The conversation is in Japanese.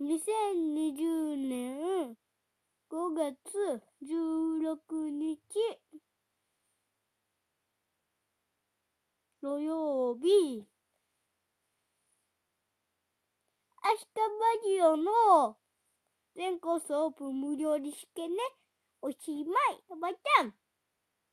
2020年5月16日土曜日明日バジオの全コースオープン無料で試験ね。おしまい。おばちゃん。